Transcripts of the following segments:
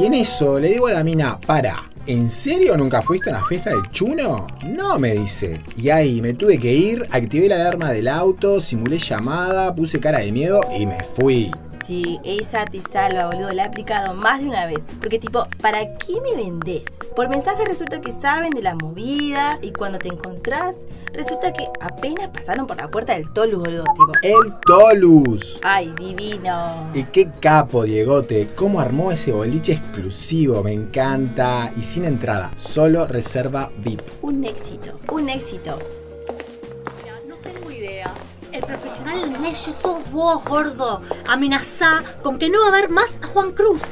Y en eso le digo a la mina, para, ¿en serio nunca fuiste a una fiesta de chuno? No, me dice. Y ahí me tuve que ir, activé la alarma del auto, simulé llamada, puse cara de miedo y me fui. Sí, esa te salva, boludo. La he aplicado más de una vez. Porque, tipo, ¿para qué me vendés? Por mensaje resulta que saben de la movida y cuando te encontrás, resulta que apenas pasaron por la puerta del Tolus, boludo. Tipo, El Tolus. ay, divino. Y qué capo, Diegote. ¿Cómo armó ese boliche exclusivo? Me encanta. Y sin entrada, solo reserva VIP. Un éxito, un éxito. Mira, no tengo idea. El profesional en leyes sos vos, gordo. Amenazá con que no va a haber más a Juan Cruz.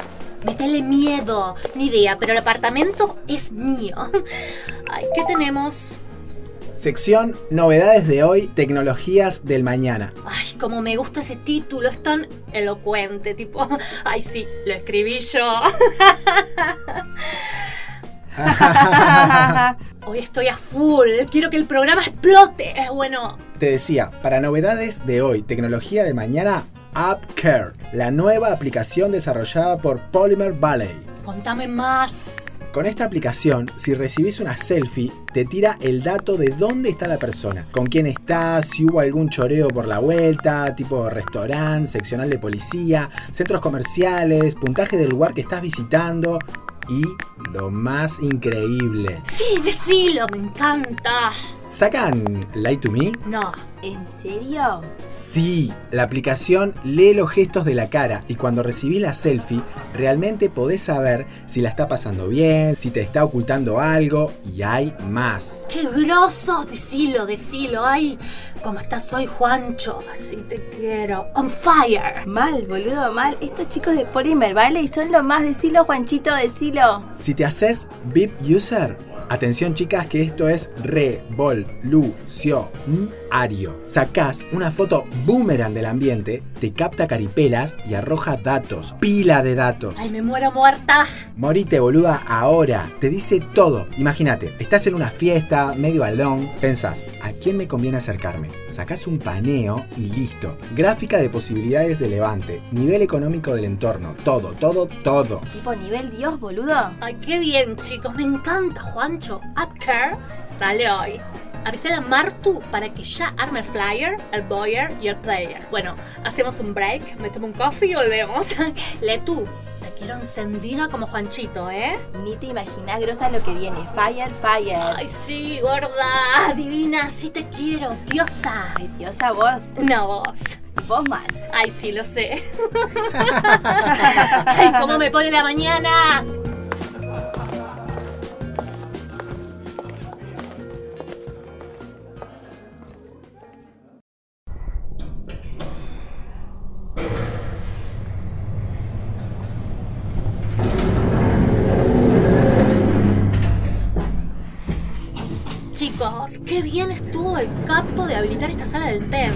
Metele miedo. Ni idea, pero el apartamento es mío. Ay, ¿qué tenemos? Sección Novedades de hoy, tecnologías del mañana. Ay, como me gusta ese título, es tan elocuente, tipo, ay sí, lo escribí yo. Hoy estoy a full, quiero que el programa explote. Bueno, Te decía, para novedades de hoy, tecnología de mañana, AppCare, la nueva aplicación desarrollada por Polymer Valley. contame más. Con esta aplicación, si recibís una selfie, te tira el dato de dónde está la persona, con quién está, si hubo algún choreo por la vuelta, tipo restaurante, seccional de policía, centros comerciales, puntaje del lugar que estás visitando y lo más increíble. Sí, decilo, me encanta. ¿Sacan Light to Me? No, ¿En serio? Sí, la aplicación lee los gestos de la cara y cuando recibís la selfie realmente podés saber si la está pasando bien, si te está ocultando algo y hay más. qué groso, decilo, decilo. Ay, ¿cómo estás hoy, Juancho? Así te quiero. On fire. Mal, boludo, mal. Estos chicos de Polymer Valley son lo más. Decilo, Juanchito, decilo. Si te haces VIP User, atención chicas que esto es revolucionario. Sacás una foto boomerang del ambiente, te capta caripelas y arroja datos, pila de datos. Ay, me muero muerta. Morite, boluda, ahora. Te dice todo. Imagínate, estás en una fiesta, medio alón, pensás, ¿a quién me conviene acercarme? Sacás un paneo y listo. Gráfica de posibilidades de levante, nivel económico del entorno, todo, todo, todo. Tipo nivel Dios, boludo. Ay, qué bien, chicos. Me encanta, Juancho. Upcare sale hoy. Avisé a Martu para que ya arme el flyer, el buyer y el player. Bueno, hacemos un break, me tomo un coffee y volvemos. Lee tú. Te quiero encendida como Juanchito, ¿eh? Ni te imaginas, grosa, lo que viene. Fire, fire. Ay, sí, gorda. Divina, sí te quiero. Diosa. Ay, diosa, vos. Voz. Y vos más. Ay, sí, lo sé. Ay, cómo me pone la mañana. Qué bien estuvo el capo de habilitar esta sala del tent.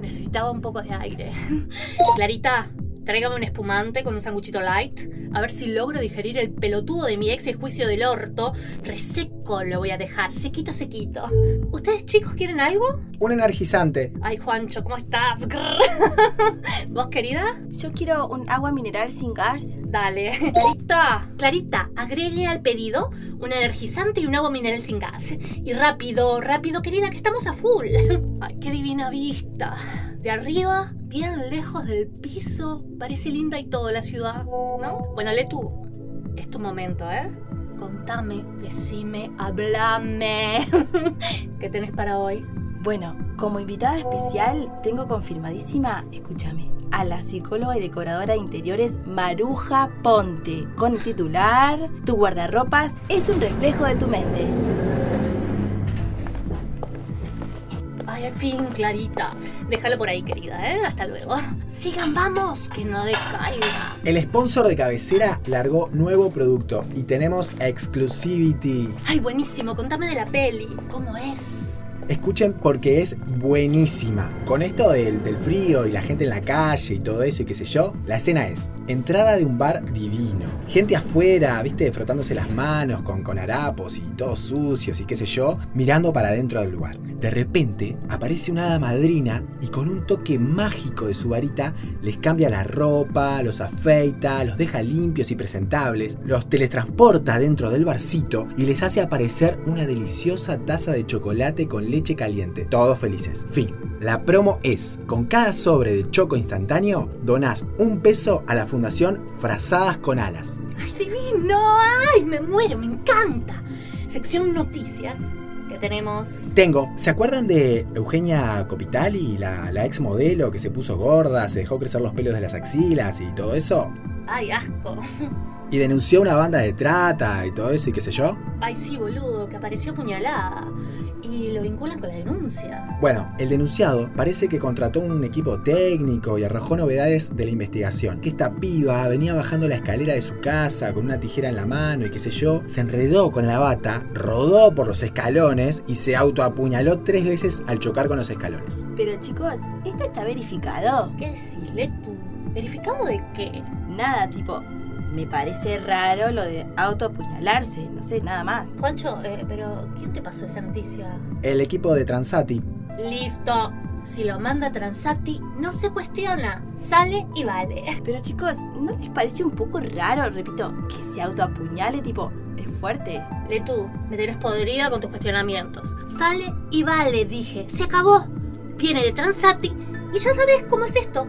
Necesitaba un poco de aire. Clarita, tráigame un espumante con un sanguchito light. A ver si logro digerir el pelotudo de mi ex y juicio del orto. Reseco lo voy a dejar, sequito, sequito. ¿Ustedes chicos quieren algo? Un energizante. Ay, Juancho, ¿cómo estás? ¿Vos, querida? Yo quiero un agua mineral sin gas. Dale. Clarita, Clarita, agregue al pedido un energizante y un agua mineral sin gas. Y rápido, rápido, querida, que estamos a full. Ay, qué divina vista. De arriba, bien lejos del piso, parece linda y todo la ciudad, ¿no? Bueno, lee tú. Es tu momento, ¿eh? Contame, decime, hablame. ¿Qué tenés para hoy? Bueno, como invitada especial tengo confirmadísima, escúchame, a la psicóloga y decoradora de interiores Maruja Ponte, con el titular Tu guardarropas es un reflejo de tu mente. Ay, al fin, Clarita. Déjalo por ahí, querida, ¿eh? Hasta luego. Sigan, vamos, que no decaiga. El sponsor de cabecera largó nuevo producto y tenemos exclusivity. Ay, buenísimo, contame de la peli. ¿Cómo es? Escuchen porque es buenísima. Con esto del, del frío y la gente en la calle y todo eso y qué sé yo, la escena es entrada de un bar divino. Gente afuera, viste, frotándose las manos con, con harapos y todos sucios y qué sé yo, mirando para adentro del lugar. De repente aparece una hada madrina y con un toque mágico de su varita les cambia la ropa, los afeita, los deja limpios y presentables, los teletransporta dentro del barcito y les hace aparecer una deliciosa taza de chocolate con leche caliente. Todos felices. Fin. La promo es, con cada sobre de choco instantáneo, donás un peso a la Fundación Frazadas con Alas. ¡Ay, divino! ¡Ay, me muero! ¡Me encanta! Sección noticias tenemos. Tengo, ¿se acuerdan de Eugenia Copitali, la, la ex modelo que se puso gorda, se dejó crecer los pelos de las axilas y todo eso? ¡Ay, asco! Y denunció una banda de trata y todo eso y qué sé yo. ¡Ay, sí, boludo! Que apareció apuñalada. Y lo vinculan con la denuncia. Bueno, el denunciado parece que contrató un equipo técnico y arrojó novedades de la investigación. Que esta piba venía bajando la escalera de su casa con una tijera en la mano y qué sé yo, se enredó con la bata, rodó por los escalones y se autoapuñaló tres veces al chocar con los escalones. Pero chicos, ¿esto está verificado? ¿Qué decís, tú? ¿Verificado de qué? Nada, tipo, me parece raro lo de autoapuñalarse, no sé, nada más. Juancho, eh, pero ¿quién te pasó esa noticia? El equipo de Transati. Listo. Si lo manda Transati, no se cuestiona. Sale y vale. Pero chicos, ¿no les parece un poco raro, repito, que se autoapuñale, tipo, es fuerte? Le tú, me tenés podrida con tus cuestionamientos. Sale y vale, dije. Se acabó. Viene de Transati y ya sabes cómo es esto.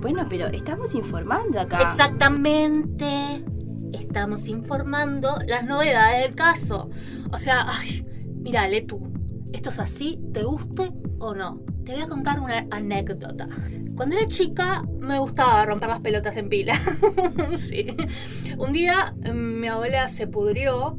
Bueno, pero estamos informando acá. Exactamente. Estamos informando las novedades del caso. O sea, ay, mírale tú. Esto es así, te guste o no. Te voy a contar una anécdota. Cuando era chica me gustaba romper las pelotas en pila. sí. Un día mm, mi abuela se pudrió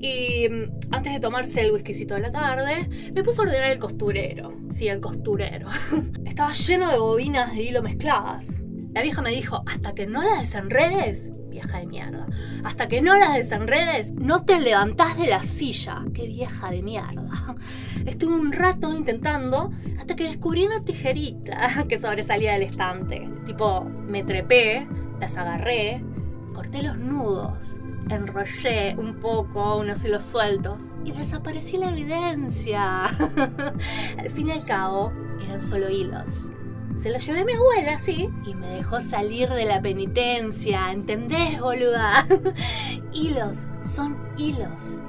y mm, antes de tomarse el whiskycito de la tarde, me puso a ordenar el costurero. Sí, el costurero. Estaba lleno de bobinas de hilo mezcladas. La vieja me dijo, hasta que no las desenredes, vieja de mierda, hasta que no las desenredes, no te levantás de la silla. Qué vieja de mierda. Estuve un rato intentando hasta que descubrí una tijerita que sobresalía del estante. Tipo, me trepé, las agarré, corté los nudos, enrollé un poco unos hilos sueltos y desapareció la evidencia. al fin y al cabo, eran solo hilos. Se lo llevé a mi abuela, sí, y me dejó salir de la penitencia, ¿entendés, boluda? hilos son hilos.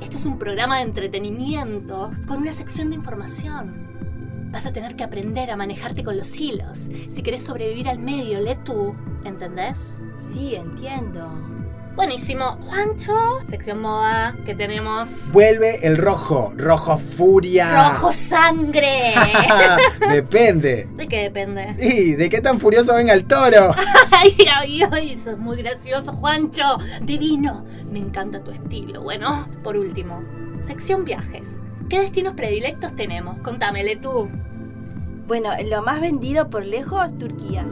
Este es un programa de entretenimiento con una sección de información. Vas a tener que aprender a manejarte con los hilos. Si querés sobrevivir al medio, lee tú, ¿entendés? Sí, entiendo. Buenísimo. Juancho, sección moda que tenemos. Vuelve el rojo, rojo furia. ¡Rojo sangre! depende. ¿De qué depende? Y de qué tan furioso venga el toro. ay, ay, ay, eso es muy gracioso, Juancho. Divino. Me encanta tu estilo. Bueno, por último, sección viajes. ¿Qué destinos predilectos tenemos? Contámele tú. Bueno, lo más vendido por lejos, Turquía.